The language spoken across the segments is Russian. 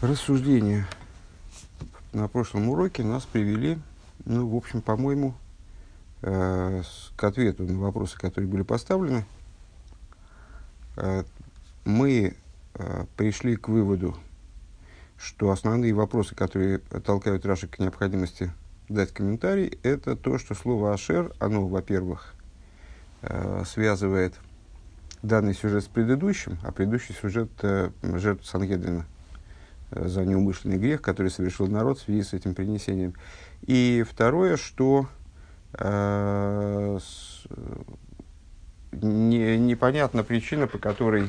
Рассуждения на прошлом уроке нас привели, ну, в общем, по-моему, э, к ответу на вопросы, которые были поставлены. Э, мы э, пришли к выводу, что основные вопросы, которые толкают Раши к необходимости дать комментарий, это то, что слово «ашер», оно, во-первых, э, связывает данный сюжет с предыдущим, а предыдущий сюжет э, жертву Сангедрина – за неумышленный грех, который совершил народ в связи с этим принесением. И второе, что э, с, не, непонятна причина, по которой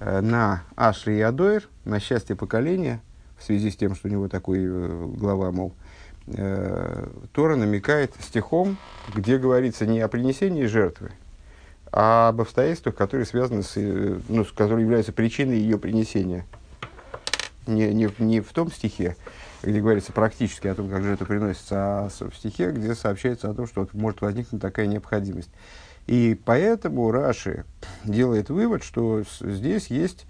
э, на Ашри и Адоир, на счастье поколения, в связи с тем, что у него такой э, глава, мол, э, Тора намекает стихом, где говорится не о принесении жертвы, а об обстоятельствах, которые связаны с, э, ну, которые являются причиной ее принесения – не, не, не в том стихе, где говорится практически о том, как же это приносится, а в стихе, где сообщается о том, что может возникнуть такая необходимость. И поэтому Раши делает вывод, что здесь есть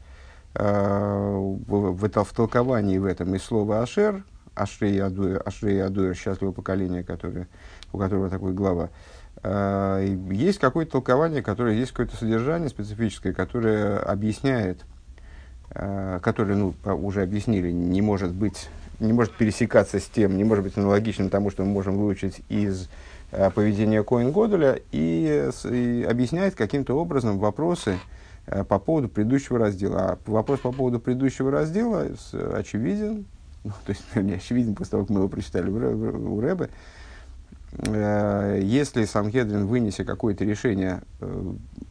э, в, в, в толковании в этом и слово Ашер, Ашрей Адуэр, Ашрей Адуэр, счастливое поколение, которое, у которого такой глава, э, есть какое-то толкование, которое есть какое-то содержание специфическое, которое объясняет – который, ну, уже объяснили, не может быть, не может пересекаться с тем, не может быть аналогичным тому, что мы можем выучить из э, поведения Коин Годуля, и, и объясняет каким-то образом вопросы э, по поводу предыдущего раздела. А вопрос по поводу предыдущего раздела очевиден, ну, то есть не очевиден после того, как мы его прочитали у Рэбе, если Санхедрин, вынеся какое-то решение,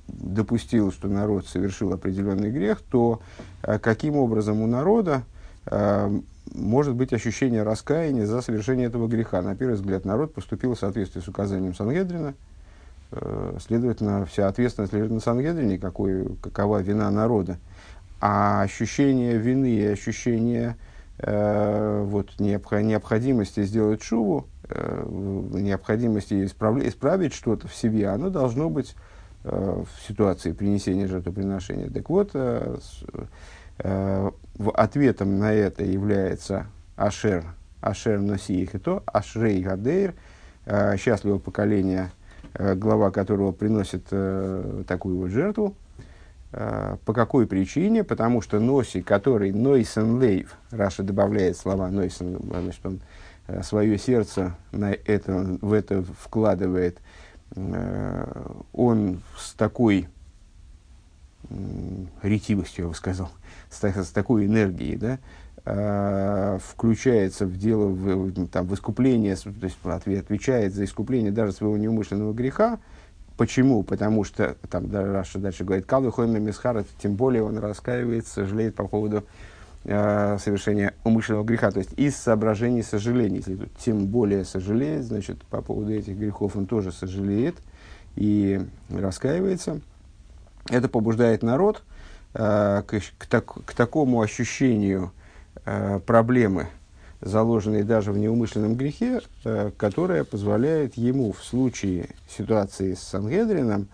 допустил, что народ совершил определенный грех, то Э, каким образом у народа э, может быть ощущение раскаяния за совершение этого греха. На первый взгляд, народ поступил в соответствии с указанием Сангедрина, э, следовательно, вся ответственность лежит на Сангедрине, какой, какова вина народа. А ощущение вины и ощущение э, вот, необходимости сделать шуву, э, необходимости исправить, исправить что-то в себе, оно должно быть э, в ситуации принесения жертвоприношения. Так вот, э, Э, ответом на это является Ашер, Ашер Носиих и то, Ашрей Гадейр, э, счастливого поколения, э, глава которого приносит такую вот жертву. По какой причине? Потому что Носи, который Нойсен Лейв, Раша добавляет слова Нойсен, значит, он свое сердце на это, в это вкладывает, он с такой ретивостью, я бы сказал, с, с такой энергией, да, э, включается в дело, в, там, в искупление, то есть отвечает за искупление даже своего неумышленного греха. Почему? Потому что, там Раша дальше говорит, Калвы Хойна Мисхара, тем более он раскаивается, сожалеет по поводу э, совершения умышленного греха. То есть из соображений сожаления. Если тут тем более сожалеет, значит, по поводу этих грехов он тоже сожалеет и раскаивается. Это побуждает народ – Э, к, к, так, к такому ощущению э, проблемы, заложенной даже в неумышленном грехе, э, которая позволяет ему в случае ситуации с Сангедрином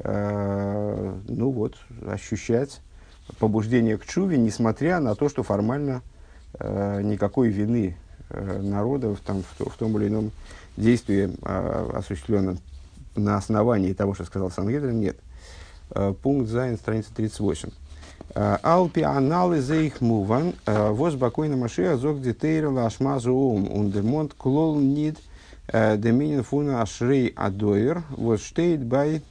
э, ну вот, ощущать побуждение к чуве, несмотря на то, что формально э, никакой вины э, народа в, там, в, том или ином действии, э, осуществленном на основании того, что сказал Сангедрин, нет. Э, пункт Зайн, страница 38. Алпи анализы их муван, воз бакойна машия зог детейра лашмазу ум, ундермонт клол нид деминин фуна ашрей адоир, воз штейт бай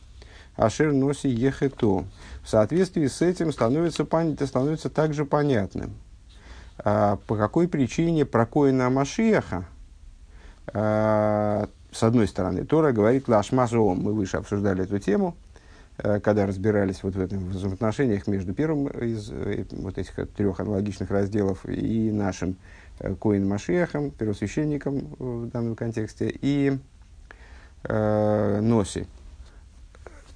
ашер носи ехето. В соответствии с этим становится, становится также понятным, по какой причине про коина Машиаха, с одной стороны, Тора говорит лашмазу мы выше обсуждали эту тему, Э, когда разбирались вот в этом взаимоотношениях между первым из э, вот этих трех аналогичных разделов и нашим э, Коин Машехом, первосвященником в данном контексте, и э, Носи.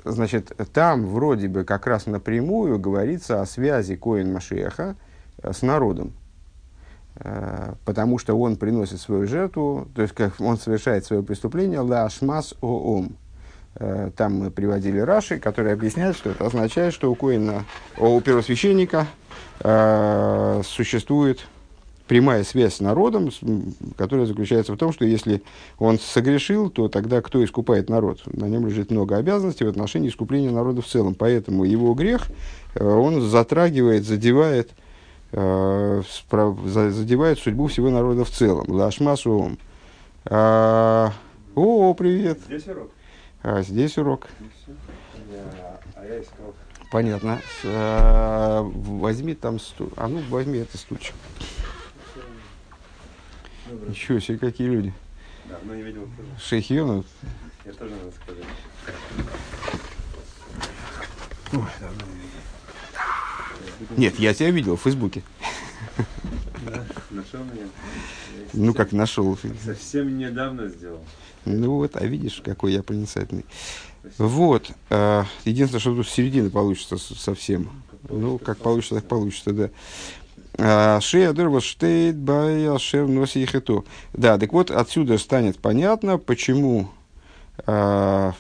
Значит, там вроде бы как раз напрямую говорится о связи Коин Машеха с народом. потому что он приносит свою жертву, то есть как он совершает свое преступление, ла ашмас оом, Э, там мы приводили Раши, который объясняет, что это означает, что у Коина, у первосвященника э, существует прямая связь с народом, которая заключается в том, что если он согрешил, то тогда кто искупает народ? На нем лежит много обязанностей в отношении искупления народа в целом. Поэтому его грех, э, он затрагивает, задевает, э, задевает судьбу всего народа в целом. Лашмасуом. А, о, привет. Здесь урок? А, здесь урок. Понятно. С, а, возьми там стул. А ну, возьми это стульчик. Ничего себе, какие люди. Давно не видел. Шейх. Я тоже надо сказать. Нет, я тебя видел в Фейсбуке. Да, нашел меня. Ну, как нашел. Совсем недавно сделал. Ну вот, а видишь, какой я проницательный. Вот. а, единственное, что тут середина получится совсем. Ну, как получится, так получится, да. А, Шея дырва штейт бай ашер носи это. Да, так вот, отсюда станет понятно, почему... а,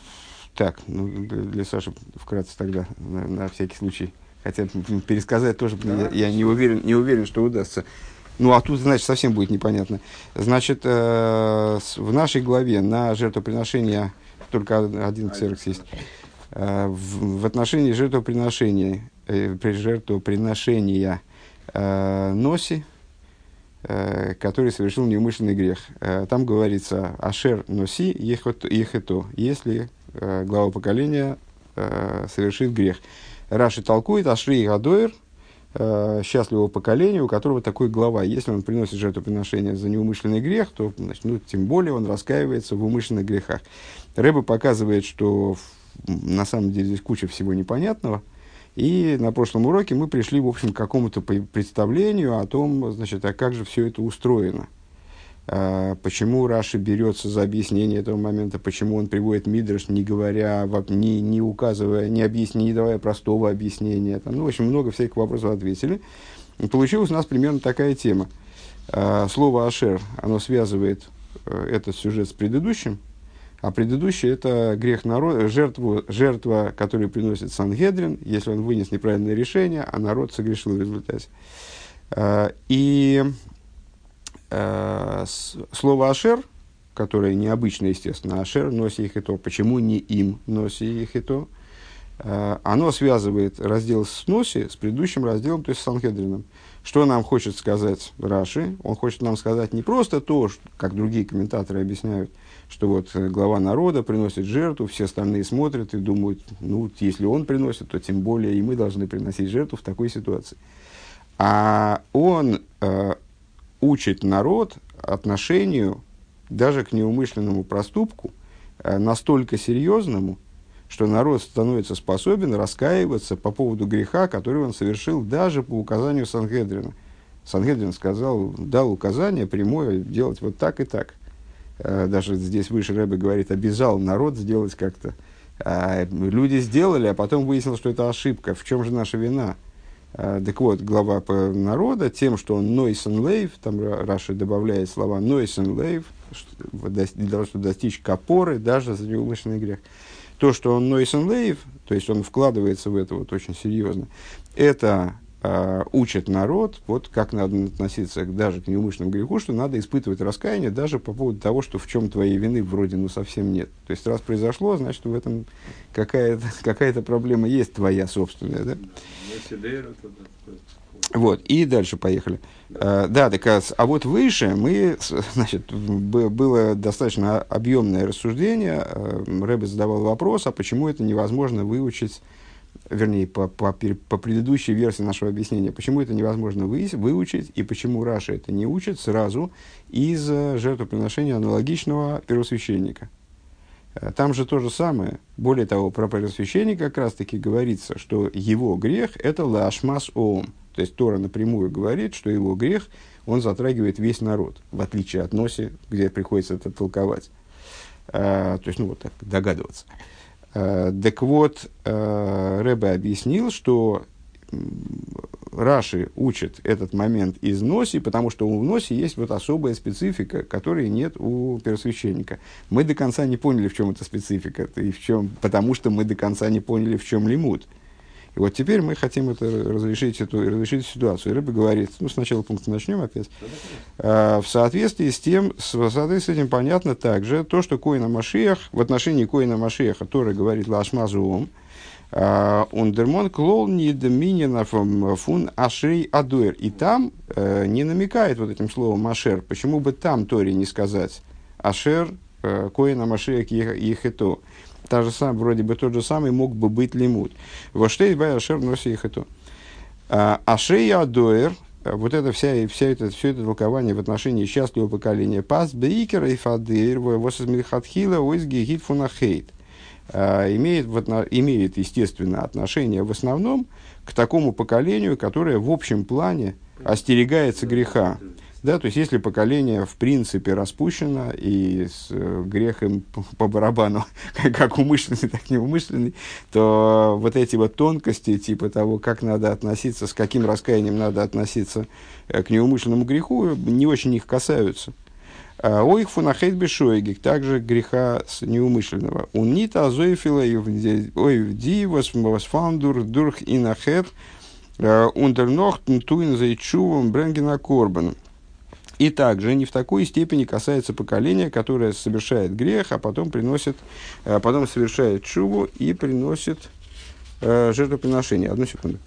так, ну, для Саши вкратце тогда, на, на всякий случай. Хотя пересказать тоже я, я не, уверен, не уверен, что удастся. Ну, а тут, значит, совсем будет непонятно. Значит, э, в нашей главе на жертвоприношение только один ксерокс есть. Э, в, в отношении жертвоприношения, э, при жертвоприношения э, Носи, э, который совершил неумышленный грех. Э, там говорится «Ашер носи ехето», если э, глава поколения э, совершит грех. Раши толкует «Ашри гадоир», э, счастливого поколения, у которого такой глава. Если он приносит жертвоприношение за неумышленный грех, то значит, ну, тем более он раскаивается в умышленных грехах. Рэба показывает, что на самом деле здесь куча всего непонятного. И на прошлом уроке мы пришли, в общем, к какому-то представлению о том, значит, а как же все это устроено. А, почему Раши берется за объяснение этого момента, почему он приводит Мидраш, не говоря, во- не, не указывая, не, объясни, не давая простого объяснения. Там, ну, в общем, много всяких вопросов ответили. И получилась у нас примерно такая тема. А, слово «ашер», оно связывает э, этот сюжет с предыдущим, а предыдущий – это грех народа, жертву, жертва, которую приносит Сангедрин, если он вынес неправильное решение, а народ согрешил в результате. А, И слово «ашер», которое необычно, естественно, «ашер» носи их и то. Почему не им носи их и то? Э, Оно связывает раздел с носи с предыдущим разделом, то есть с Санхедрином. Что нам хочет сказать Раши? Он хочет нам сказать не просто то, что, как другие комментаторы объясняют, что вот э, глава народа приносит жертву, все остальные смотрят и думают, ну, если он приносит, то тем более и мы должны приносить жертву в такой ситуации. А он э, учит народ отношению даже к неумышленному проступку э, настолько серьезному, что народ становится способен раскаиваться по поводу греха, который он совершил даже по указанию Сангедрина. Сангедрин сказал, дал указание прямое делать вот так и так. Э, Даже здесь выше Рэбе говорит, обязал народ сделать как-то. А люди сделали, а потом выяснилось, что это ошибка. В чем же наша вина? А, Так вот, глава народа тем, что он нойсен лейв, там Ра- Раши добавляет слова нойсен лейв, чтобы достичь капоры, даже за неумышленный грех. То, что он нойсен лейв, то есть он вкладывается в это вот очень серьезно, это а, учит народ, вот как надо относиться даже к неумышленному греху, что надо испытывать раскаяние даже по поводу того, что в чем твоей вины вроде ну совсем нет. То есть раз произошло, значит в этом какая-то какая проблема есть твоя собственная, да? Вот, и дальше поехали. А, да, так, а, а вот выше мы, значит, было достаточно объемное рассуждение. э, Рэбе задавал вопрос, а почему это невозможно выучить, вернее, по, по, по предыдущей версии нашего объяснения, почему это невозможно вы, выучить, и почему Раша это не учит сразу из э, жертвоприношения аналогичного первосвященника. Э, Там же то же самое. Более того, про первосвященника как раз-таки говорится, что его грех – это лашмас оом. То есть Тора напрямую говорит, что его грех, он затрагивает весь народ, в отличие от Носи, где приходится это толковать. Э, то есть, ну, вот так догадываться. Э, так вот, э, Рэбе объяснил, что Раши учит этот момент из Носи, потому что у Носи есть вот особая специфика, которой нет у первосвященника. Мы до конца не поняли, в чем эта специфика, и в чем, потому что мы до конца не поняли, в чем лимут. И вот теперь мы хотим это разрешить, эту, разрешить ситуацию. И Рыба говорит, ну, сначала пункта начнем опять. А, в соответствии с тем, с, в соответствии с этим понятно также то, что Коина Машиях, в отношении Коина Машиаха, Тора говорит Лашмазуом, Ундермон клол не доминина фун ашей адуэр. И там э, не намекает вот этим словом ашер. Почему бы там Торе не сказать ашер э, коина машиях ехето. Та же самая, вроде бы тот же самый мог бы быть лимут. Воштей бай ашер носи ехето. Ашей адуэр, вот это вся, вся это, все это толкование в отношении счастливого поколения. Пас бейкер и фадыр, восизмирхатхила, ойзги гитфунахейт имеет, имеет, естественно, отношение в основном к такому поколению, которое в общем плане остерегается греха. Да, то есть, если поколение в принципе распущено и с э, грехом по барабану, как умышленный, так и неумышленный, то вот эти вот тонкости, типа того, как надо относиться, с каким раскаянием надо относиться э, к неумышленному греху, не очень их касаются. А, Оих фунахейт бешойгик, также греха с неумышленного. Унита азоефила ойвди восфандур дурх инахет а, ундернох туин зайчувом бренгена корбан. И также не в такой степени касается поколения, которое совершает грех, а потом приносит, а потом совершает чуву и приносит э, жертвоприношение. Одну секунду.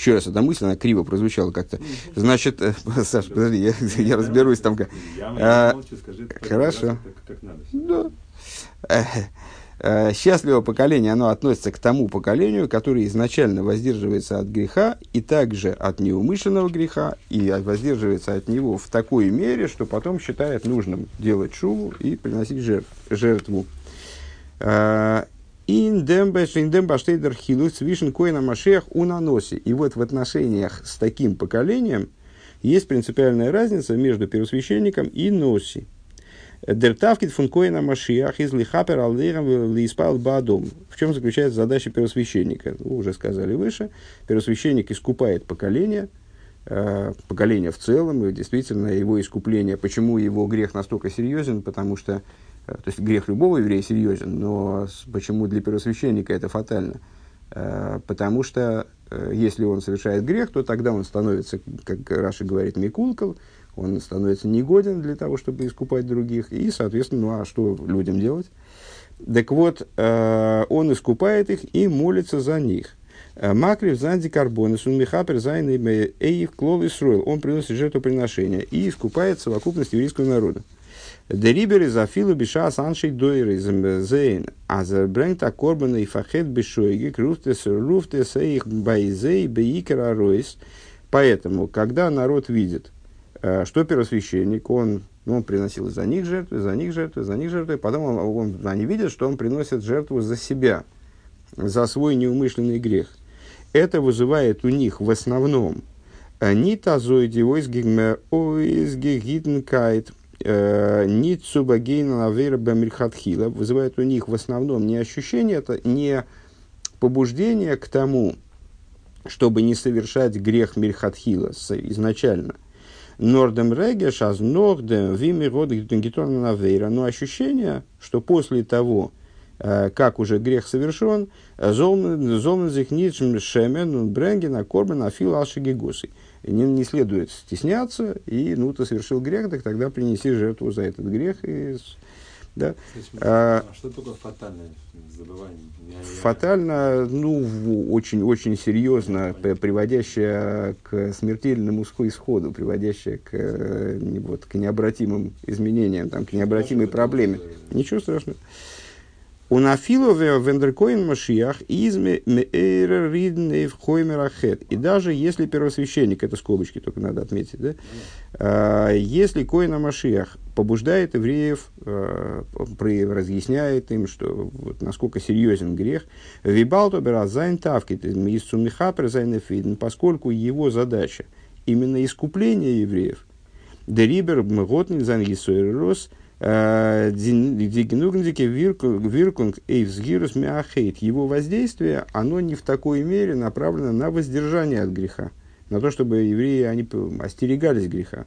Еще раз, эта мысль, она криво прозвучала как-то. Значит, э, Саша, подожди, я, я разберусь там. Как... А, хорошо. Да. Э, э, счастливое поколение, оно относится к тому поколению, которое изначально воздерживается от греха и также от неумышленного греха, и воздерживается от него в такой мере, что потом считает нужным делать шуву и приносить жертв, жертву. Индем баштейдер хилус вишен коина машех. И вот в отношениях с таким поколением есть принципиальная разница между первосвященником и носи. Дертавкит фун коина машиах из лихапер алдейрам лиспал бадом. В чем заключается задача первосвященника? Вы уже сказали выше. Первосвященник искупает поколение, э, поколение в целом, и действительно его искупление. Почему его грех настолько серьезен? Потому что Э, то есть грех любого еврея серьезен, но почему для первосвященника это фатально? Э, потому что если он совершает грех, то тогда он становится, как Раша говорит, микулкал, он становится негоден для того, чтобы искупать других, и, соответственно, ну а что людям делать? Так вот, он искупает их и молится за них. Макрив занди карбоны, сунмихапер зайны эйх клол Исруэл. Он приносит жертвоприношение и искупает совокупность еврейского народа. Дерибер из Афилу Биша Саншей Дойры Зейн, а за Брэнта Корбана и Фахет Бишойги, Круфтес Руфтес их Байзей Бейкера Ройс. Поэтому, когда народ видит, э, что первосвященник, он, ну, он приносил за них жертвы, за них жертвы, за них жертвы, потом он, он, они видят, что он приносит жертву за себя, за свой неумышленный грех. Это вызывает у них в основном э, Нитазоиди ойзгигитнкайт, Э, Ницуба Гейна Навейра Бамильхатхила вызывает у них в основном не ощущение, это не побуждение к тому, чтобы не совершать грех Мильхатхила изначально. Нордем Регеш, аз Нордем, Вими Родгитона Навейра. Но ощущение, что после того, э, как уже грех совершен, Золмен Зихничм Шемен, Бренген, Акорбен, Афил Ашигигуси не, не следует стесняться, и ну ты совершил грех, так тогда принеси жертву за этот грех. И, да. А, а что такое фатальное забывание? Фатально, ну, очень-очень серьезно, приводящее к смертельному исходу, приводящее к, э, вот, к необратимым изменениям, там, к необратимой проблеме. Ничего страшного. У нафилове вендеркоин машиях изме ридн в хоймерахет. И даже если первосвященник, это скобочки только надо отметить, да? А, если коина машиях побуждает евреев, а, разъясняет им, что вот, насколько серьезен грех, вибалто беразайн тавкит из сумихапер поскольку его задача именно искупление евреев, Дерибер мготник зан Дигнугндике виркунг эйвсгирус мяхейт. Его воздействие, оно не в такой мере направлено на воздержание от греха, на то, чтобы евреи они остерегались греха.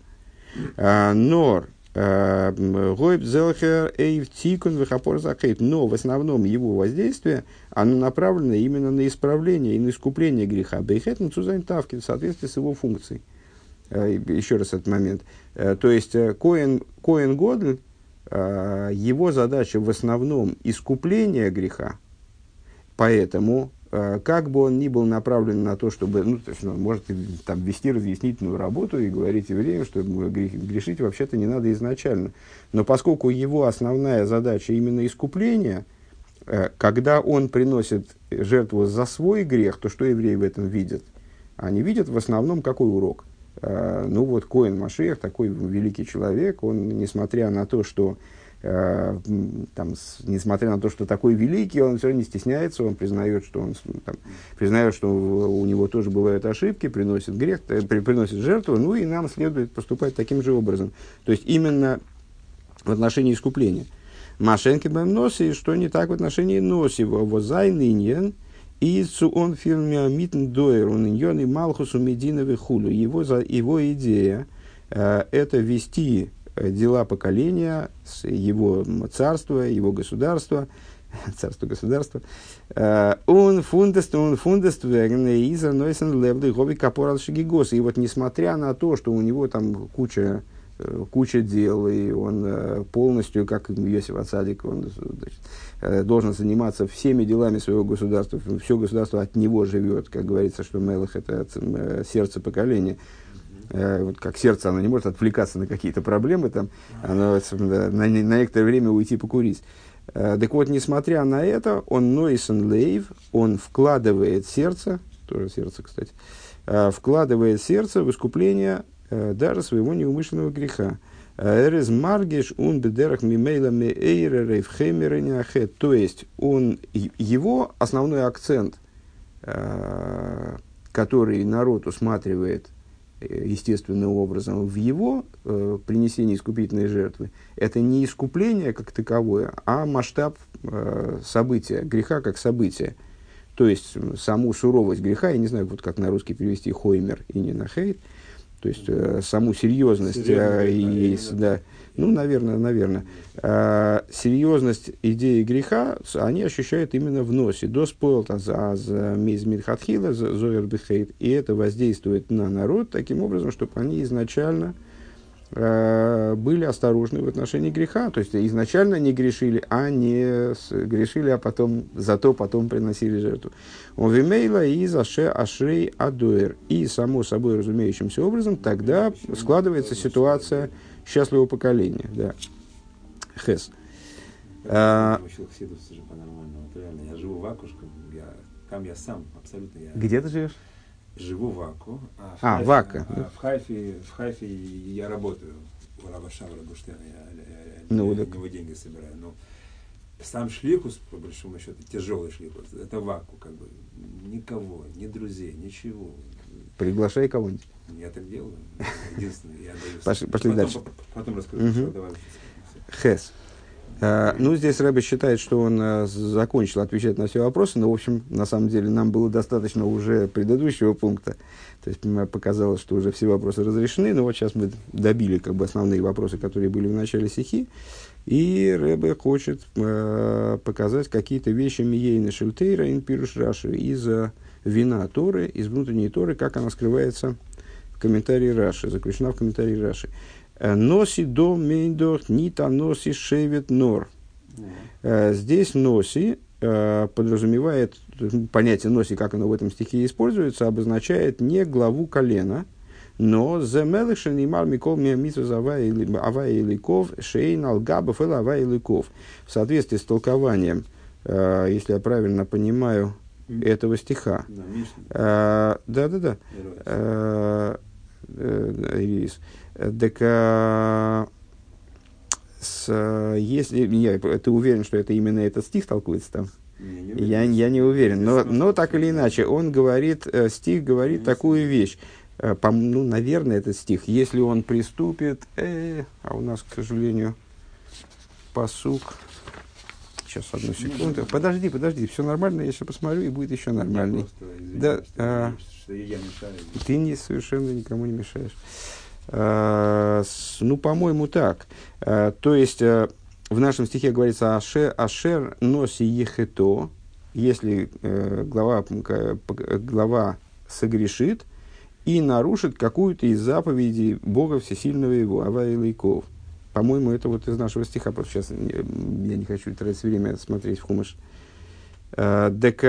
А, но Гойб зелхер эйв тикун вихапор закейт. Но в основном его воздействие, оно направлено именно на исправление и на искупление греха. Бейхет на тавки в соответствии с его функцией. Еще раз этот момент. То есть, Коэн, Коэн Годль, его задача в основном искупление греха, поэтому Э, как бы он ни был направлен на то, чтобы, ну, то есть он может там, вести разъяснительную работу и говорить евреям, что грешить вообще-то не надо изначально. Но поскольку его основная задача именно искупление, э, когда он приносит жертву за свой грех, то что евреи в этом видят? Они видят в основном какой урок? Э, ну вот Коин Машех, такой великий человек, он, несмотря на то, что Э, там, несмотря на то, что такой великий, он все равно не стесняется, он признает, что он там, признает, что у него тоже бывают ошибки, приносит грех, э, при, приносит жертву, ну и нам следует поступать таким же образом. То есть именно в отношении искупления. Машенки бэм носи, что не так в отношении носи, возай нынен, и он фирме митн доер, он и малхусу мединовый хулю. Его, его идея э, это вести Э, дела поколения, его царства, его государства, царство государства. Э, он фундест, он фундест, иза нойсен левды гоби капорал шигигос. И вот несмотря на то, что у него там куча э, куча дел, и он полностью, как Йосиф Ацадик, он значит, должен заниматься всеми делами своего государства, все государство от него живет, как говорится, что Мелах – это сердце поколения – Э, вот как сердце, оно не может отвлекаться на какие-то проблемы, там, оно на, на некоторое время уйти покурить. Э, так вот, несмотря на это, он Нойсон Лейв, он вкладывает сердце, тоже сердце, кстати, э, вкладывает сердце в искупление даже своего неумышленного греха. Эрез маргиш он бедерах мимейла меэйра рейфхемереняхе. То есть, он, его основной акцент, который народ усматривает естественным образом в его э, принесении искупительной жертвы, это не искупление как таковое, а масштаб э, события, греха как события. То есть саму суровость греха, я не знаю, вот как на русский перевести хоймер и не на хейт, то есть э, саму серьезность э, и, да, ну, наверное, наверное. А, серьезность идеи греха они ощущают именно в носе. До спойлта за мизмидхатхила, зоер бихейт. И это воздействует на народ таким образом, чтобы они изначально а, были осторожны в отношении греха. То есть изначально не грешили, а не грешили, а потом, зато потом приносили жертву. Он вимейла и заше ашрей адуэр. И само собой разумеющимся образом тогда складывается ситуация, счастливого поколения. Да. Хес. А, я живу в Акушках, я, там я сам, абсолютно. Я Где ты живешь? Живу в Аку. А, в, а, Хайфе, в Ака. А, в, Хайфе, в Хайфе я работаю у Рава Шавра Буштена, я, я, я, ну, я так. него деньги собираю. Но сам шлихус, по большому счету, тяжелый шлихус, это в Аку, как бы, никого, ни друзей, ничего. Приглашай кого-нибудь. Я так делаю. Единственное, я даю. Пошли, пошли потом, дальше. Потом расскажу. Угу. Давай. Хес. А, ну, здесь Рэбе считает, что он а, закончил отвечать на все вопросы, но, в общем, на самом деле, нам было достаточно уже предыдущего пункта. То есть, показалось, что уже все вопросы разрешены, но вот сейчас мы добили как бы основные вопросы, которые были в начале стихи. И Рэбе хочет э, показать какие-то вещи Миейна Шельтейра Инпируш Раши из вина Торы, из внутренней Торы, как она скрывается комментарии Раши, заключена в комментарии Раши. «Э, носи до мейдох нита носи шевет нор. Э, здесь носи э, подразумевает, понятие носи, как оно в этом стихе используется, обозначает не главу колена, но земелышен и мар микол авая иликов шейн алгабов и авая иликов. В соответствии с толкованием, если я правильно понимаю, этого стиха. Да, да, да. Ирис. Так, а, с, если, я, ты уверен, что это именно этот стих толкуется там? Я, я не уверен, но, но так или иначе, он говорит, э, стих говорит такую вещь. Э, по, ну, наверное, этот стих, если он приступит, э, а у нас, к сожалению, посук, сейчас одну секунду, подожди, подожди, все нормально, я сейчас посмотрю, и будет еще нормальней. да, а, что я мешаю. Ты не, совершенно никому не мешаешь. Ну, по-моему, так. То есть, в нашем стихе говорится «Ашер, ашер носи ехето», если глава, глава согрешит и нарушит какую-то из заповедей Бога Всесильного Его, Ава и Лейков. По-моему, это вот из нашего стиха, просто сейчас я не хочу тратить время смотреть в Хумыш. Так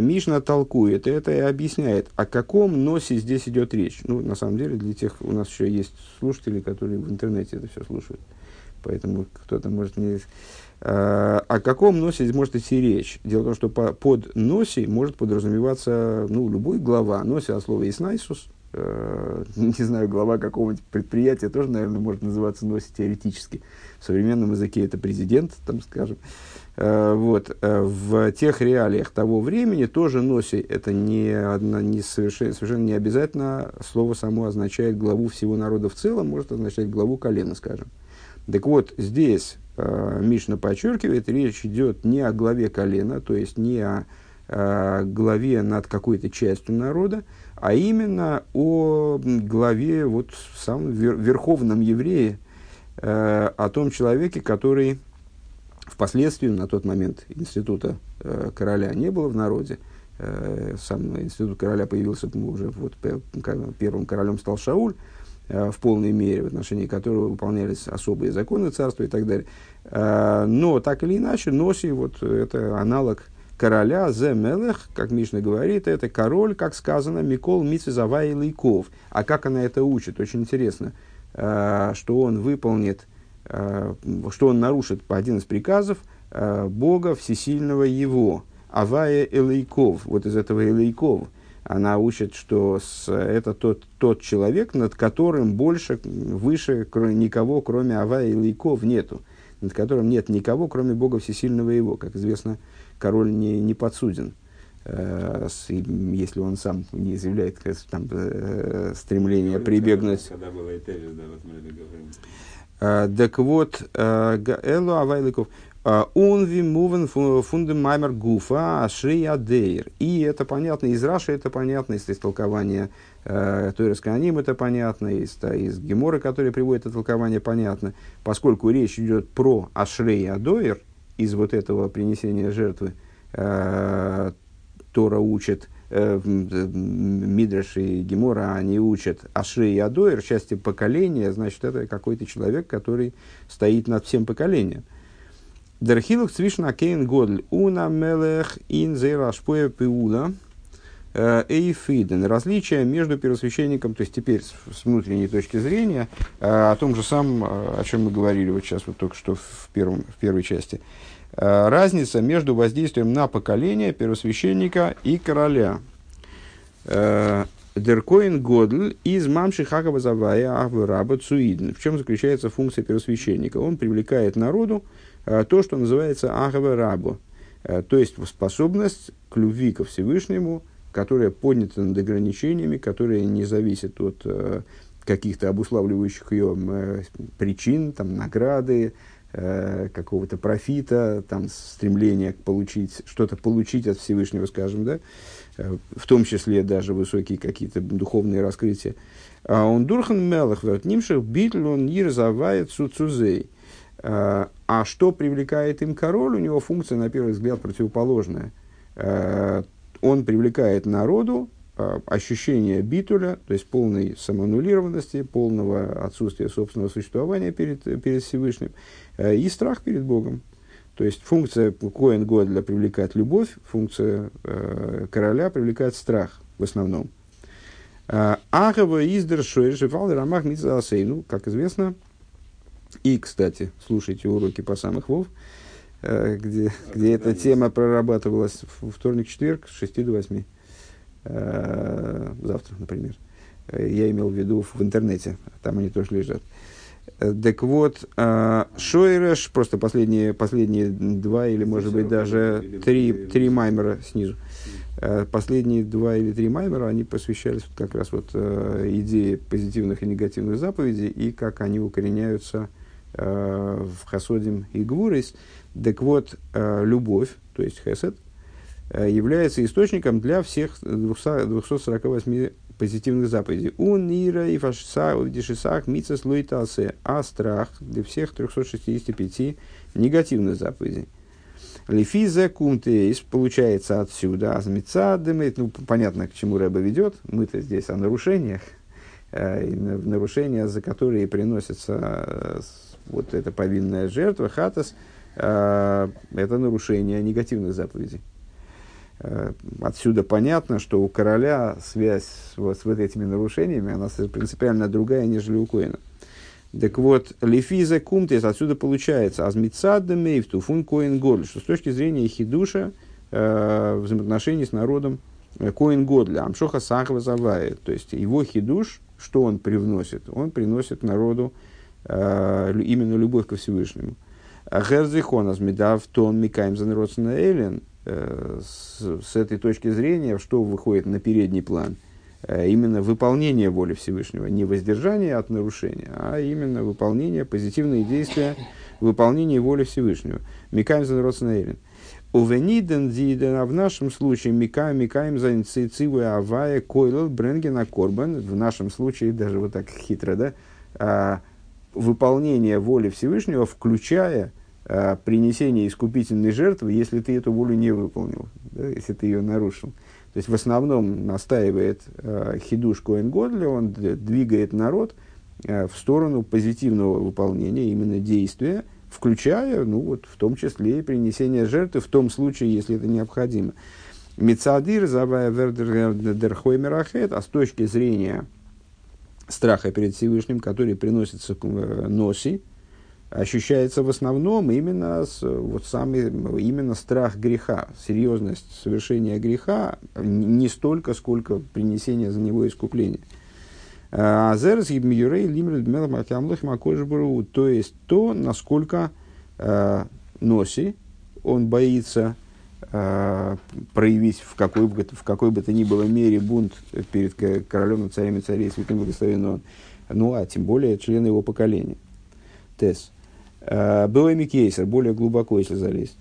Мишна толкует это и объясняет, о каком носе здесь идет речь. Ну, на самом деле, для тех, у нас еще есть слушатели, которые в интернете это все слушают. Поэтому кто-то может не... А, о каком носе может идти речь? Дело в том, что по, под носи может подразумеваться ну, любой глава. Носи от слова «иснайсус», э, не знаю, глава какого-нибудь предприятия тоже, наверное, может называться носи теоретически. В современном языке это президент, там, скажем. Э, вот, э, в тех реалиях того времени тоже носи это не, одна, не совершенно, совершенно не обязательно слово само означает главу всего народа в целом, может означать главу колена, скажем. Так вот, здесь э, Мишна подчеркивает, речь идет не о главе колена, то есть не о э, главе над какой-то частью народа, а именно о главе, вот, самом верховном еврее, э, о том человеке, который Впоследствии, на тот момент института э, короля не было в народе. Э, сам институт короля появился уже вот, первым королем стал Шауль э, в полной мере, в отношении которого выполнялись особые законы царства и так далее. Э, но так или иначе, Носи, вот это аналог короля, Зе Мелех, как Мишна говорит, это король, как сказано, Микол Мицезавай Лейков. А как она это учит? Очень интересно, э, что он выполнит что он нарушит по один из приказов э, Бога Всесильного Его, Авая Элейков, вот из этого Элейков, она учит, что с, это тот, тот человек, над которым больше, выше кроме, никого, кроме Авая Элейков, нету, над которым нет никого, кроме Бога Всесильного Его. Как известно, король не, не подсуден, э, если он сам не изъявляет там, э, стремление прибегнуть. Когда было Этелис, да, вот мы говорим. Э, так вот, э, Элу Авайликов, э, он вимувен фундем маймер гуфа ашрия дейр. И это понятно, из Раши это понятно, из истолкования э, Каним это понятно, из, из Гемора, который приводит это толкование, понятно. Поскольку речь идет про ашрия дейр, из вот этого принесения жертвы, э, Тора учит, э, Мидраш и Гемора, они учат Ашри и Адоир, части поколения, значит, это какой-то человек, который стоит над всем поколением. Дерхилух цвишна кейн годль уна мелех ин зейрашпоя пиула э, эйфиден. Различие между первосвященником, то есть теперь с внутренней точки зрения, э, о том же самом, э, о чем мы говорили вот сейчас вот только что в, первом, в первой части – Э, разница между воздействием на поколение первосвященника и короля. Э, Деркоин Годль из Мамши Хакова Завая Ахвараба Цуидн. В чем заключается функция первосвященника? Он привлекает народу э, то, что называется Ахава Рабу, то есть способность к любви ко Всевышнему, которая поднята над ограничениями, которая не зависит от каких-то обуславливающих ее причин, там, награды, Э, какого-то профита, там, стремления получить, что-то получить от Всевышнего, скажем, да, э, в том числе даже высокие какие-то духовные раскрытия. А он дурхан мелах нимших битл он ирзавает суцузей. Э, а что привлекает им король? У него функция, на первый взгляд, противоположная. Он привлекает народу ощущение битуля, то есть полной самоаннулированности, полного отсутствия собственного существования перед, перед Всевышним. Э, и страх перед Богом. То есть функция Коэн Годля привлекает любовь, функция э, короля привлекает страх в основном. Э, Ахава издер шоэшефал рамах ну, как известно, и, кстати, слушайте уроки по самых вов, э, где, где эта тема прорабатывалась в вторник-четверг с 6 до 8. Завтра, например. Я имел в виду в интернете, там они тоже лежат. Э, так вот, э, Шойреш, просто последние, последние два или, может быть, даже три, три маймера снизу. Э, последние два или три маймера, они посвящались вот как раз вот идее позитивных и негативных заповедей и как они укореняются в Хасодим и Гвурис. Так вот, любовь, то есть Хесед, является источником для всех 248 позитивных заповедей. У нира и фашисах мицес луитасе, а страх для всех 365 негативных заповедей. Лефиза кумтейс получается отсюда, азмицадемет, ну, понятно, к чему Рэба ведет, мы-то здесь о нарушениях, э, нарушения, за которые приносится э, вот эта повинная жертва, хатас, э, это нарушение негативных заповедей. Э, отсюда понятно, что у короля связь вот с вот этими нарушениями, она принципиально другая, нежели у Коина. Так вот, лефиза кумтес отсюда получается азмицадами в туфун коин годль, что с точки зрения хидуша э, взаимоотношений с народом э, коин годля, амшоха сахва завая, то есть его хидуш, что он привносит? Он приносит народу э, именно любовь ко Всевышнему. Герзихон азмидав тон микаем за народ элен, с, с этой точки зрения, что выходит на передний план – Э, именно выполнение воли Всевышнего, не воздержание от нарушения, а именно выполнение, позитивные действия, выполнение воли Всевышнего. Микаем за Роцнаэлин. Увениден диден, а в нашем случае Микаем, Микаем за инициативу Авая Койлел Бренгена Корбан, в нашем случае даже вот так хитро, да, а, выполнение воли Всевышнего, включая принесение искупительной жертвы, если ты эту волю не выполнил, да, если ты ее нарушил. То есть в основном настаивает э, Хидуш Коэн Годли, он двигает народ э, в сторону позитивного выполнения именно действия, включая, ну вот, в том числе и принесение жертвы в том случае, если это необходимо. Мецадир, Завая Вердерхой Мерахет, а с точки зрения страха перед Всевышним, который приносится к э, Носи, ощущается в основном именно, с, вот самый, именно страх греха, серьезность совершения греха, не столько, сколько принесение за него искупления. Азерс Юрей Лимред то есть то, насколько э, Носи, он боится э, проявить в какой, бы, в какой бы то ни было мере бунт перед королем, царями царей, святым благословенным ну а тем более члены его поколения. Тесс. Э, Было кейсер, более глубоко, если залезть.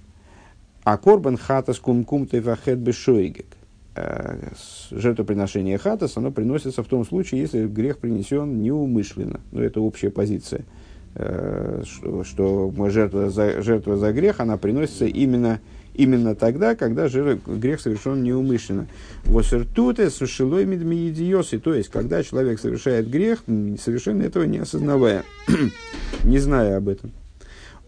А корбан хатас кумкум тевахет бешойгек. Э, жертвоприношение хатас, оно приносится в том случае, если грех принесен неумышленно. Но ну, это общая позиция. Э, что жертва за, жертва за грех, она приносится именно, именно тогда, когда грех совершен неумышленно. Восертуте сушилой медмиедиосы, то есть, когда человек совершает грех, совершенно этого не осознавая, не зная об этом.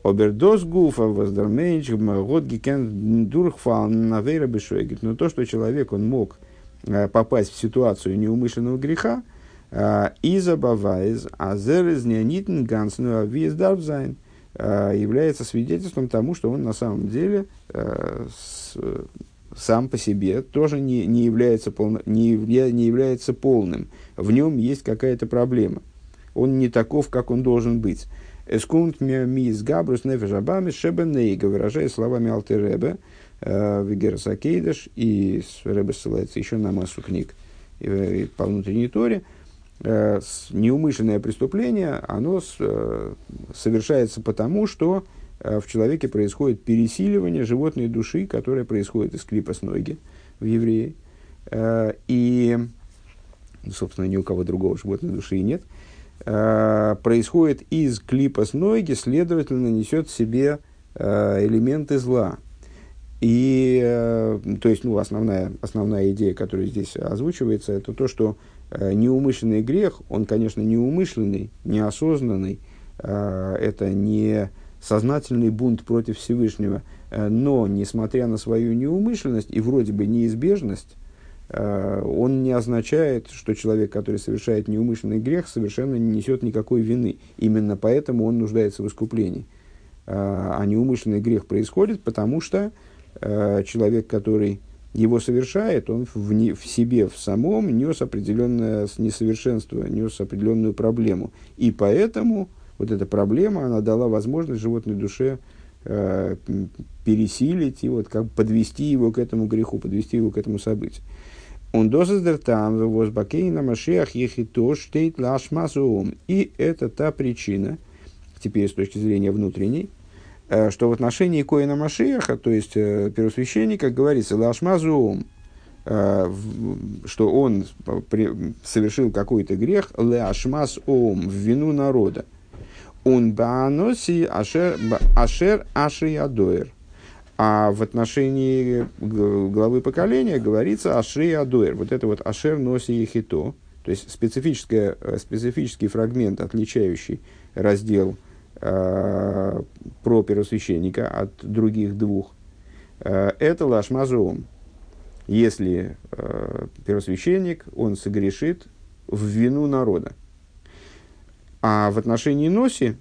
Обердос гуфа воздермейч год гикен дурхфал на вейра бешойгит. Но то, что человек он мог э, попасть в ситуацию неумышленного греха, э, и забаваясь, а зерез неонитн гансну авиес дарвзайн, э, является свидетельством тому, что он на самом деле сам по себе тоже не, не, является полно, не, не является полным. В нем есть какая-то проблема. Он не таков, как он должен быть. עס קומט מהתגברות נפש הבהמית שבנוגה, выражая словами Алтер Ребе, э, באגרת הקודש, и Ребе ссылается еще на массу книг и, по внутренней торе, э, неумышленное преступление, оно э, совершается потому, что в человеке происходит пересиливание животной души, которое происходит из клипа с ноги в евреи. И, собственно, ни у кого другого животной души и нет – Э, происходит из клипа с ноги, следовательно, несет в себе э, элементы зла. И, э, то есть, ну, основная, основная идея, которая здесь озвучивается, это то, что неумышленный грех, он, конечно, неумышленный, неосознанный, это не сознательный бунт против Всевышнего, но, несмотря на свою неумышленность и вроде бы неизбежность, Э, он не означает, что человек, который совершает неумышленный грех, совершенно не несет никакой вины. Именно поэтому он нуждается в искуплении. Э, а неумышленный грех происходит, потому что э, человек, который его совершает, он в, не, в себе, в самом нес определенное несовершенство, нес определенную проблему. И поэтому вот эта проблема, она дала возможность животной душе э, пересилить и вот как подвести его к этому греху, подвести его к этому событию. Он дозаздер там, возбакейна машиах ехито штейт лашмазум. И это та причина, теперь с точки зрения внутренней, что в отношении Коина Машиаха, то есть первосвященника, говорится лашмазум, э, в- что он совершил какой-то грех, леашмас в вину народа. Он бааноси ашер, ашер аши адоэр. А в отношении г- главы поколения говорится ашри адоэр. Вот это вот ашер носи ехито. То есть специфическое, э, специфический фрагмент, отличающий раздел э, про первосвященника от других двух. Э, это лашмазоум. Если э, первосвященник, он согрешит в вину народа. А в отношении Носи,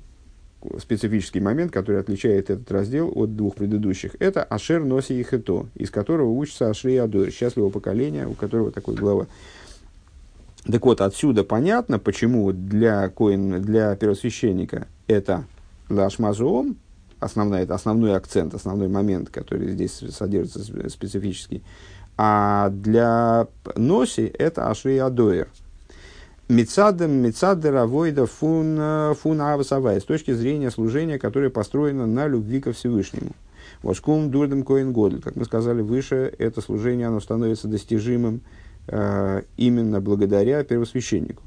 специфический момент, который отличает этот раздел от двух предыдущих, это Ашер Носи и Хето, из которого учится Ашри Адор, счастливого поколения, у которого такой глава. Так вот, отсюда понятно, почему для, коин, для первосвященника это Лашмазуом, основной, это основной акцент, основной момент, который здесь содержится сп- специфический, а для Носи это Ашри Адоэр. Мецадем, Мецадер, Авойда, Фун, э, Фун Авасавай, с точки зрения служения, которое построено на любви ко Всевышнему. Воскум Дурдем Коин Годль, как мы сказали выше, это служение, оно становится достижимым э, именно благодаря первосвященнику.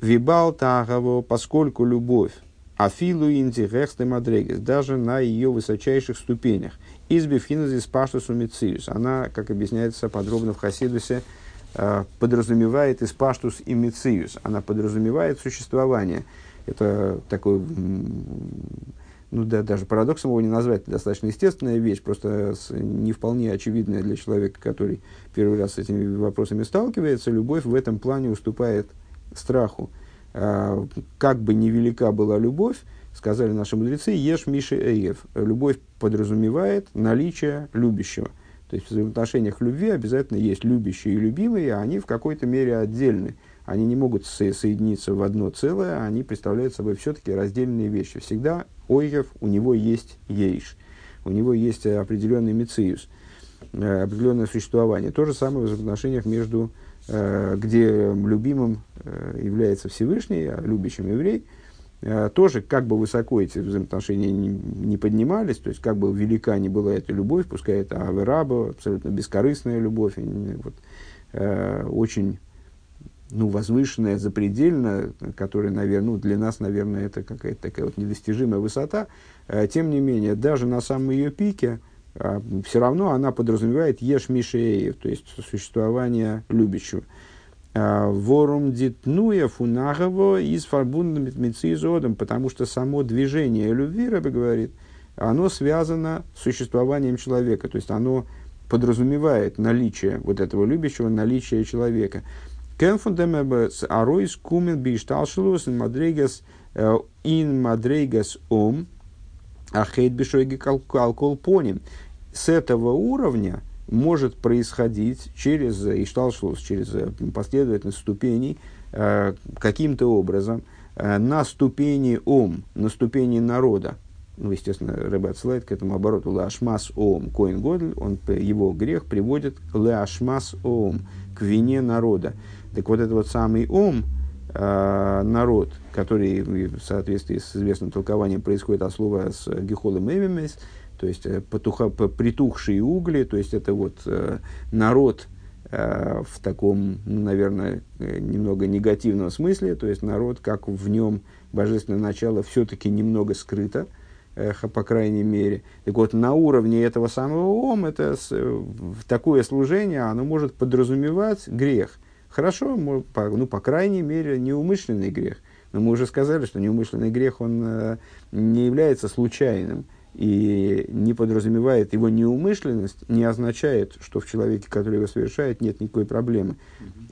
Вибал Тагаво, поскольку любовь, Афилу инти рехсте мадрегес, даже на ее высочайших ступенях, из бифхиназис паштусу мициус, она, как объясняется подробно в Хасидусе, подразумевает испаштус и мициус, она подразумевает существование. Это такой, ну да, даже парадоксом его не назвать, это достаточно естественная вещь, просто не вполне очевидная для человека, который первый раз с этими вопросами сталкивается. Любовь в этом плане уступает страху. А, Как бы невелика была любовь, сказали наши мудрецы, ешь Миши Эев. Любовь подразумевает наличие любящего. То есть в взаимоотношениях любви обязательно есть любящие и любимые, а они в какой-то мере отдельны. Они не могут со- соединиться в одно целое, они представляют собой все-таки раздельные вещи. Всегда Ойгев, у него есть ейш, у него есть э, определенный мициус, э, определенное существование. То же самое в взаимоотношениях между, э, где любимым является Всевышний, а любящим еврей, тоже как бы высоко эти взаимоотношения не, не поднимались, то есть как бы велика ни была эта любовь, пускай это авераба, абсолютно бескорыстная любовь, и, вот, э, очень ну, возвышенная, запредельная, которая, наверное, ну, для нас, наверное, это какая-то такая вот недостижимая высота. Э, Тем не менее, даже на самом ее пике, все равно она подразумевает еш мишеев, то есть существование любящего. А, Ворум дитнуя фунагово из фарбундом мецизодом, потому что само движение любви, Рэбе говорит, оно связано с существованием человека, то есть оно подразумевает наличие вот этого любящего, наличие человека. Кенфундемебес аройс кумен бишталшилус ин мадрейгас э, ин мадрейгас ом ахейт бишойги калколпоним. С этого уровня может происходить через ишталшлус, через э, последовательность ступеней, э, каким-то образом э, на ступени ом, на ступени народа. Ну, естественно, Рэбе отсылает к этому обороту лашмас ом коин годль, он, его грех приводит к лашмас ом, к вине народа. Так вот, это вот самый ом, народ, который в соответствии с известным толкованием происходит от слова с гехолом эмимес, то есть э, потуха, притухшие угли, то есть это вот э, народ э, в таком, ну, наверное, немного негативном смысле, то есть народ, как в нем божественное начало все-таки немного скрыто, по крайней мере. Так вот, на уровне этого самого ом, это такое служение, оно может подразумевать грех. Хорошо, ну, по крайней мере, неумышленный грех. Но мы уже сказали, что неумышленный грех, он не является случайным и не подразумевает его неумышленность, не означает, что в человеке, который его совершает, нет никакой проблемы.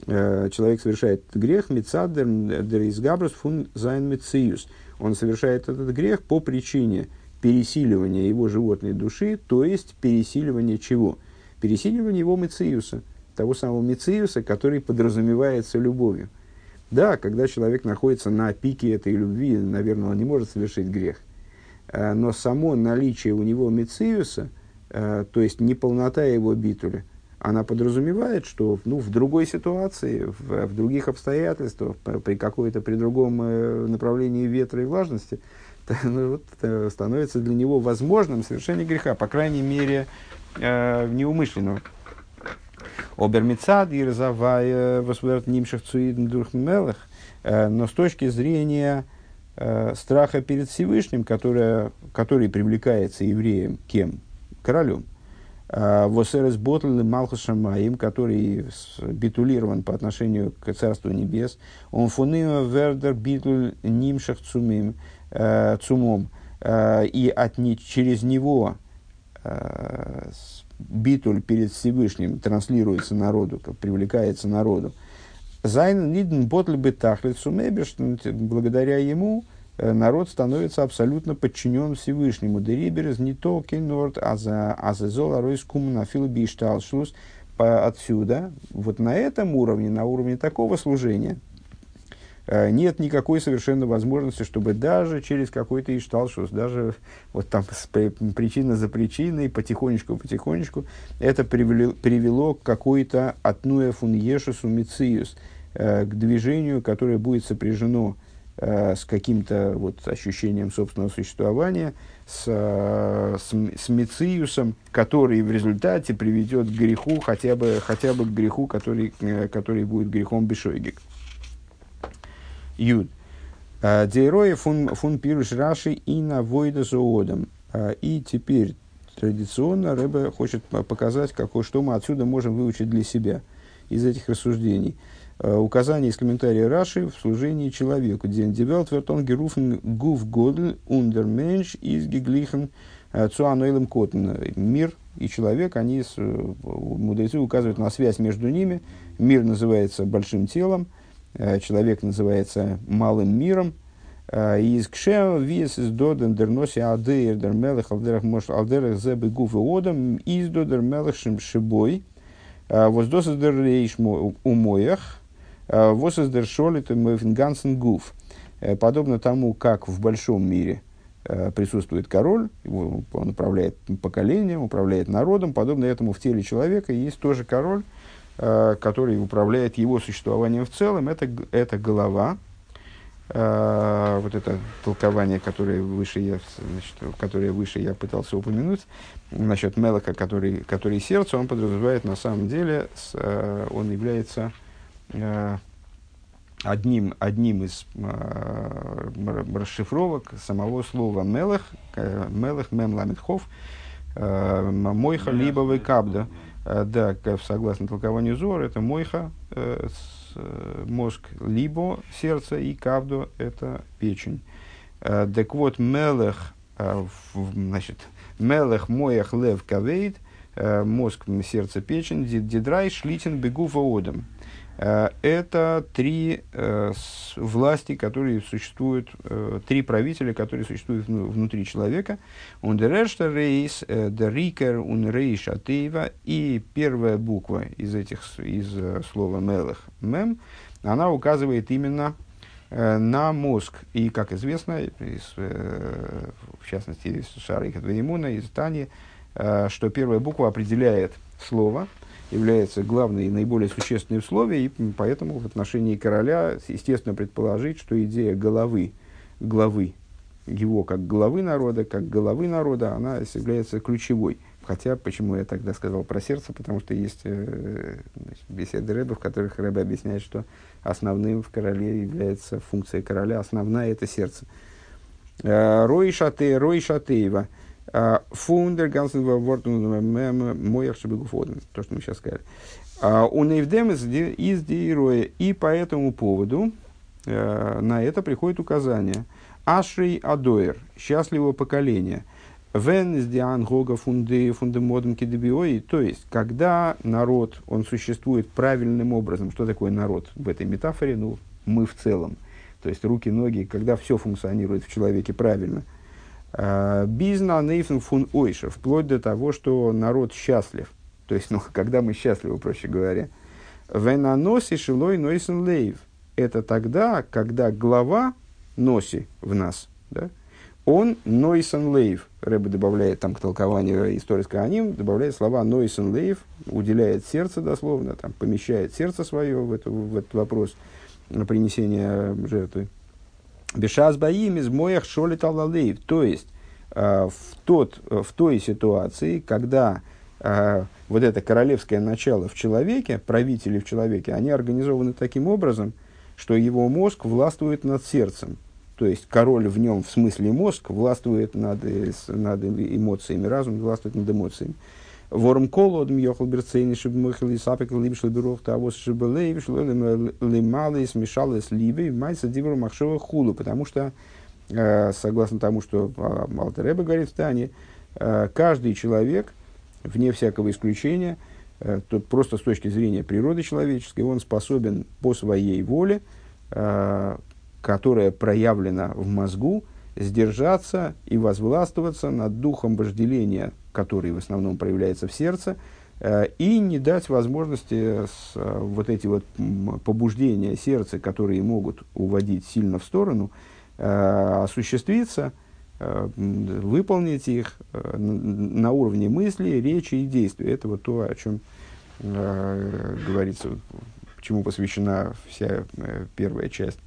Э, человек совершает грех, מצד דער, דער התגברות, פון זיין מציאות. Он совершает этот грех по причине пересиливания его животной души, то есть пересиливания чего? Пересиливания его мециуса, того самого мециуса, который подразумевается любовью. Да, когда человек находится на пике этой любви, наверное, он не может совершить грех. Э, Но само наличие у него мециуса, э, то есть неполнота его битуля, она подразумевает, что ну, в другой ситуации, в, в других обстоятельствах, при какой-то, при другом э, направлении ветра и влажности, т- ну, вот, становится для него возможным совершение греха, по крайней мере, э, неумышленного. Обермицад и разовая восверт нимших цуидн дурхмелых, но с точки зрения страха перед Всевышним, которая, который привлекается евреем кем? Королем. Восерес Ботл Малхус Шамаим, который битулирован по отношению к Царству Небес. Он фунима вердер битуль нимшах цумим, э, цумом. Э, и от, через него э, битуль перед Всевышним транслируется народу, привлекается народу. Зайн Лиден Ботл Бетахлит Сумебеш, благодаря ему Э, народ становится абсолютно подчинен Всевышнему. Дериберез не только норд, а за а за зола ройскум на филбишталшлус. Отсюда, вот на этом уровне, на уровне такого служения, э, нет никакой совершенно возможности, чтобы даже через какой-то ишталшус, даже вот там причина за причиной, потихонечку-потихонечку, это привело, привело к какой-то отнуя фуньешусу мициус, к движению, которое будет сопряжено Э, с каким-то вот ощущением собственного существования, с, э, с, с мециусом, который в результате приведет к греху, хотя бы, хотя бы к греху, который, э, который будет грехом бешойгик. Юд. Дейроя фун, фун пируш раши и на войда зоодом. И теперь традиционно Рэбе хочет показать, какое, что мы отсюда можем выучить для себя из этих рассуждений – Э, указание из комментария Раши в служении человеку. Ден девелт вертон геруфен гуф годль ундер менш из гиглихен э, цуанойлем котен. Мир и человек, они, э, мудрецы указывают на связь между ними. Мир называется большим телом, человек называется малым миром. Из кшева виес из доден дерноси адеир дер мелех алдерах мош алдерах зебы гуф и одам из додер мелех шибой. Воздосы дер рейш умоях. Э, Восоздершолит Гансен Гуф. Э, подобно тому, как в большом мире э, присутствует король, он управляет поколением, управляет народом, подобно этому в теле человека есть тоже король, который управляет его существованием в целом, это, это голова, вот это толкование, которое выше я, значит, которое выше я пытался упомянуть, насчет Мелока, который, который сердце, он подразумевает на самом деле, он является одним, одним из э, расшифровок самого слова «мелех», э, «мелех» «мем ламитхов», э, «мойха» либо «кабда». Э, да, согласно толкованию Зор, это «мойха», э, с, э, мозг, либо сердце, и «кабдо» — это печень. Э, так вот, «мелех», э, в, значит, «мелех моях лев кавейд», э, мозг, сердце, печень, дидрай шлитин бегу воодом. Э, это три э, власти, которые существуют, э, три правителя, которые существуют внутри человека. Он дерешта рейс, дерикер, он рейш атеева. И первая буква из этих, из слова мелых, мем, она указывает именно на мозг. И, как известно, из, в частности, из Шарика Двоемуна, из Тани, что первая буква определяет слово – является главной и наиболее существенной условием, и поэтому в отношении короля, естественно, предположить, что идея головы, главы, его как главы народа, как головы народа, она является ключевой. Хотя, почему я тогда сказал про сердце, потому что есть э, беседы Рэба, в которых Рэба объясняет, что основным в короле является функция короля, основная это сердце. Э, Рой Шате, Рой Шатеева – а, фундер гансен вортун моях шебегуфоден, то, что мы сейчас сказали. А, у Нейвдем из Дироя. И по этому поводу э, на это приходит указание. Ашрей Адоер, счастливого поколения. Вен из Диан Гога фунды фундемоден кидебиои. То есть, когда народ, он существует правильным образом. Что такое народ в этой метафоре? Ну, мы в целом. То есть, руки, ноги, когда все функционирует в человеке правильно – Бизна нейфен фун ойша, вплоть до того, что народ счастлив. То есть, ну, когда мы счастливы, проще говоря. Венаноси шилой нойсен лейв. Это тогда, когда глава носи в нас, да, он нойсен лейв. Рэбе добавляет там к толкованию исторического аним, добавляет слова нойсен лейв, уделяет сердце дословно, там, помещает сердце свое в, эту, в этот вопрос принесения жертвы. Бешаз баим из моях шолит аллалеев. То есть, э, в, тот, в той ситуации, когда э, вот это королевское начало в человеке, правители в человеке, они организованы таким образом, что его мозг властвует над сердцем. То есть король в нем, в смысле мозг, властвует над, э, над эмоциями, разум властвует над эмоциями. Ворм колод мьохал берцейни шибмыхал и сапик либшл бюрох тавос шибелей вишло лималы смешалось либе майса дивру махшова хулу, потому что, э, согласно тому, что Алтереба говорит в Тане, э, каждый человек, вне всякого исключения, э, тут просто с точки зрения природы человеческой, он способен по своей воле, которая проявлена в мозгу, сдержаться и возвластвоваться над духом вожделения, который в основном проявляется в сердце, э, и не дать возможности с, э, вот эти вот побуждения сердца, которые могут уводить сильно в сторону, э, осуществиться, выполнить их на уровне мысли, речи и действия. Это вот то, о чем говорится, чему посвящена вся первая часть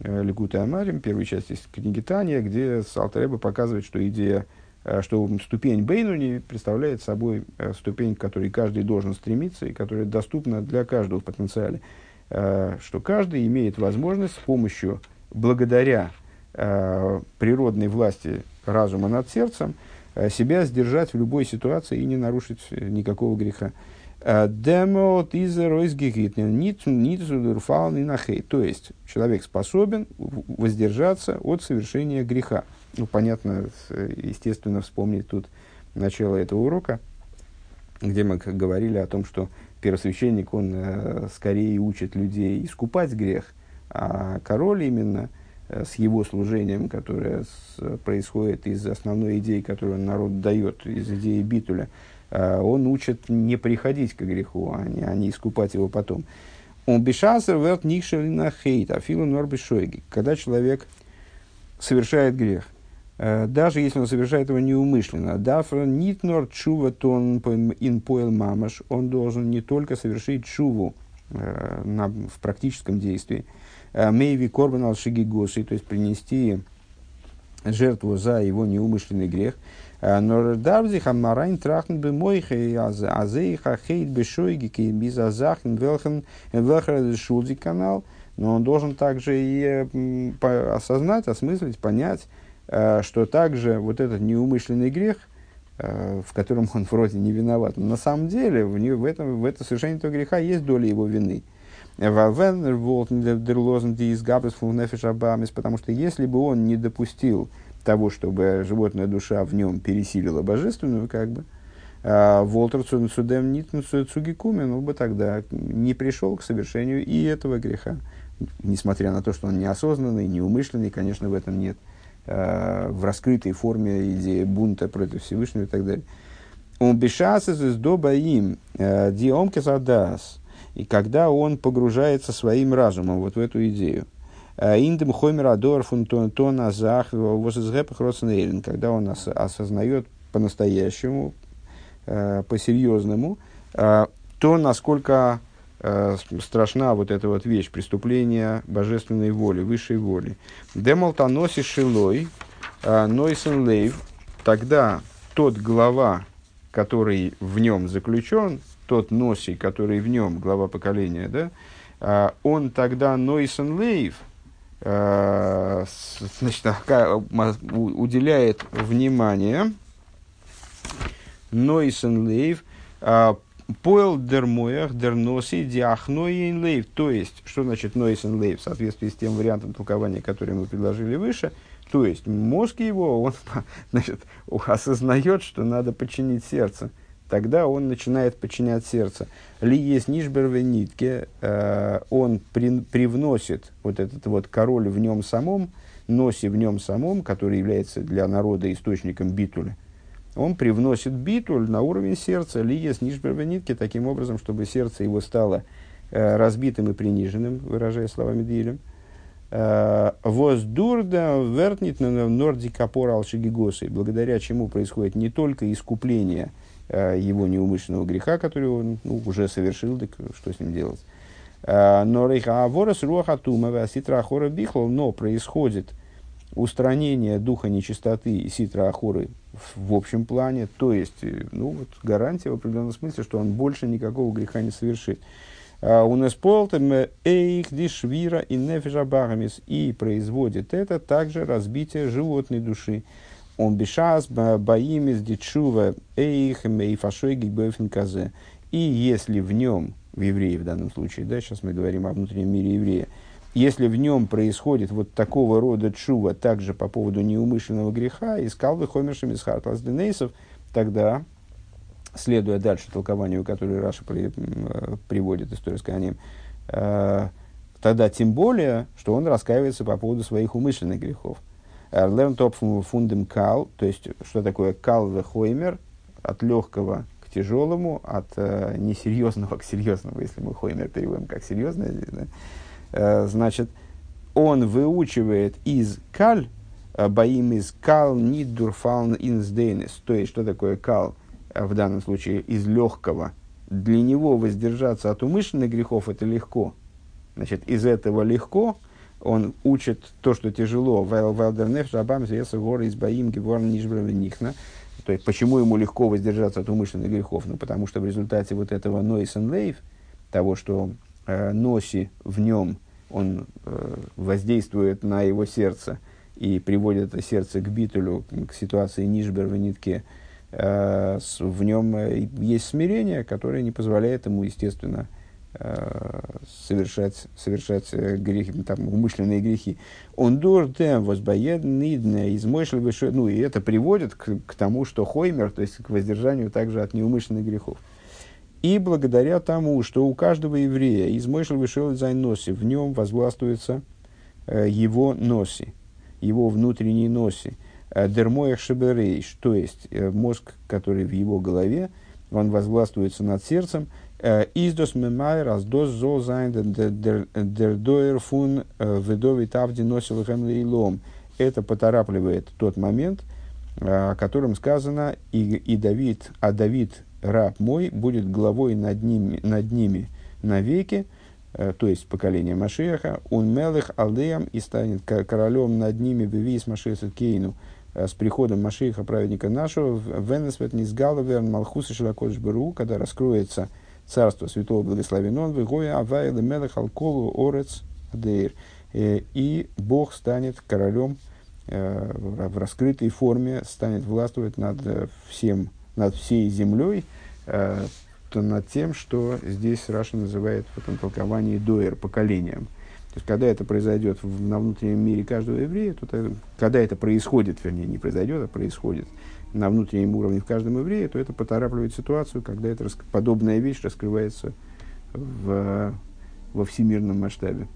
Ликута Амарим, первой части книги Тания, где Салтареба показывает, что идея, э, что ступень Бейнуни представляет собой э, ступень, к которой каждый должен стремиться и которая доступна для каждого в потенциале. Что каждый имеет возможность с помощью, благодаря природной власти разума над сердцем, себя сдержать в любой ситуации и не нарушить никакого греха. Демот из нахей. То есть, человек способен воздержаться от совершения греха. Ну, понятно, естественно, вспомнить тут начало этого урока, где мы говорили о том, что первосвященник, он э, скорее учит людей искупать грех, а король именно э, с его служением, которое происходит из основной идеи, которую народ дает, из идеи битуля, Э, он учит не приходить к греху, а не, а не искупать его потом. Он бешасер верт нихшелина хейт, а филу норбишойги. Когда человек совершает грех, э, даже если он совершает его неумышленно, дафра нит нор чува тон ин поэл мамаш, он должен не только совершить чуву э, на, в практическом действии, мейви корбан ал гоши, то есть принести жертву за его неумышленный грех, но дарзи хамарайн трахн бы мойхе азейха хейт бешойги ки бизазахн велхен шулди канал. Но он должен также и осознать, осмыслить, понять, что также вот этот неумышленный грех, в котором он вроде не виноват, но на самом деле в, в, этом, в этом совершении этого греха есть доля его вины. Потому что если бы он не допустил того, чтобы животная душа в нем пересилила божественную, как бы, а Волтер Судем Нитн Цугикумен, он бы тогда не пришел к совершению и этого греха. Несмотря на то, что он неосознанный, неумышленный, конечно, в этом нет. А, в раскрытой форме идеи бунта против Всевышнего и так далее. Он бешас из доба им а, диомкес адас. И когда он погружается своим разумом вот в эту идею – Э, Индем хоймер адор фун тон азах возызгэпах родсенейлен, когда он ос, осознает по-настоящему, э, по-серьезному, э, то, насколько страшна вот эта вот вещь, преступление божественной воли, высшей воли. Демолтаноси шилой, нойсен лейв, тогда тот глава, который в нем заключен, тот носи, который в нем, глава поколения, да, он тогда нойсен лейв, Э, значит, уделяет внимание Нойсен Лейв, э, Поэл дермоях дерноси диахноин лейв. То есть, что значит нойсен лейв в соответствии с тем вариантом толкования, который мы предложили выше. То есть, мозг его, он значит, осознает, что надо подчинить сердце тогда он начинает подчинять сердце. Ли есть нишберве нитке, э, он при, привносит вот этот вот король в нем самом, носи в нем самом, который является для народа источником битуля, он привносит битуль на уровень сердца, ли есть нишберве нитке, таким образом, чтобы сердце его стало э, разбитым и приниженным, выражая словами Дилем. Э, Воздурда вертнит на норди капора алшигигосы, благодаря чему происходит не только искупление – его неумышленного греха, который он ну, уже совершил, так что с ним делать. Э, но рейха аворас руаха тума ситра хора бихлал, но происходит устранение духа нечистоты и ситра ахуры в, общем плане, то есть, э, ну, вот, гарантия в определенном смысле, что он больше никакого греха не совершит. У нас полтем эйх дишвира и нефишабагамис и производит это также разбитие животной души. Он бешас баимис дичува эйх мейфашой гигбофин казе. И если в нем, в евреи в данном случае, да, сейчас мы говорим о внутреннем мире еврея, если в нем происходит вот такого рода чува, также по поводу неумышленного греха, искал бы Хомершем из Хартлас Денейсов, тогда, следуя дальше толкованию, которое Раша при, э, приводит историю с Канем, э, тогда тем более, что он раскаивается по поводу своих умышленных грехов. Лернтоп фундем кал, то есть, что такое кал хоймер, от легкого к тяжелому, от э, несерьезного к серьезному, если мы хоймер переводим как серьезное, да, Э, значит, он выучивает из каль, э, боим из кал нидурфалн инсдейнес. То есть, что такое кал э, в данном случае из легкого. Для него воздержаться от умышленных грехов это легко. Значит, из этого легко он учит то, что тяжело. Вайлдернеф жабам зеса горы из боим геворн нихна. То есть, почему ему легко воздержаться от умышленных грехов? Ну, потому что в результате вот этого нойс лейв, того, что э, носи в нем он э, воздействует на его сердце и приводит это сердце к битулю, к ситуации нишбер в нитке, э, в нем э, есть смирение, которое не позволяет ему, естественно, совершать, совершать э, грехи, там, умышленные грехи. Он дурдем возбоед нидне из ну и это приводит к, к тому, что хоймер, то есть к воздержанию также от неумышленных грехов. И благодаря тому, что у каждого еврея из из носи, в нем возглавствуется э, его носи, его внутренний носи. Э, דער מוח שבראש, то есть э, мозг, который в его голове, он возглавствуется над сердцем. איז דאָס ממהר אַז דאָס זאָל זיין דער דור פון э, ודוד עבדי נשיא להם. Это поторапливает тот момент, о котором сказано, и, и Давид, а Давид раб мой будет главой над ними, над ними навеки, то есть поколение Машеха, он мелых алдеям и станет королем над ними бевис Машеха Кейну с приходом Машеха, праведника нашего, Венесвет Низгалаверн Малхуса Широкодж Беру, когда раскроется царство святого благословен Вегоя Авайлы Мелых Алколу Орец Адейр. Э, и Бог станет королем в раскрытой форме, станет властвовать над всем над всей землей, э, то над тем, что здесь Раша называет в этом толковании доер, поколением. То есть, когда это произойдет на внутреннем мире каждого еврея, то, когда это происходит, вернее, не произойдет, а происходит на внутреннем уровне в каждом еврее, то это поторапливает ситуацию, когда эта подобная вещь раскрывается в, во всемирном масштабе.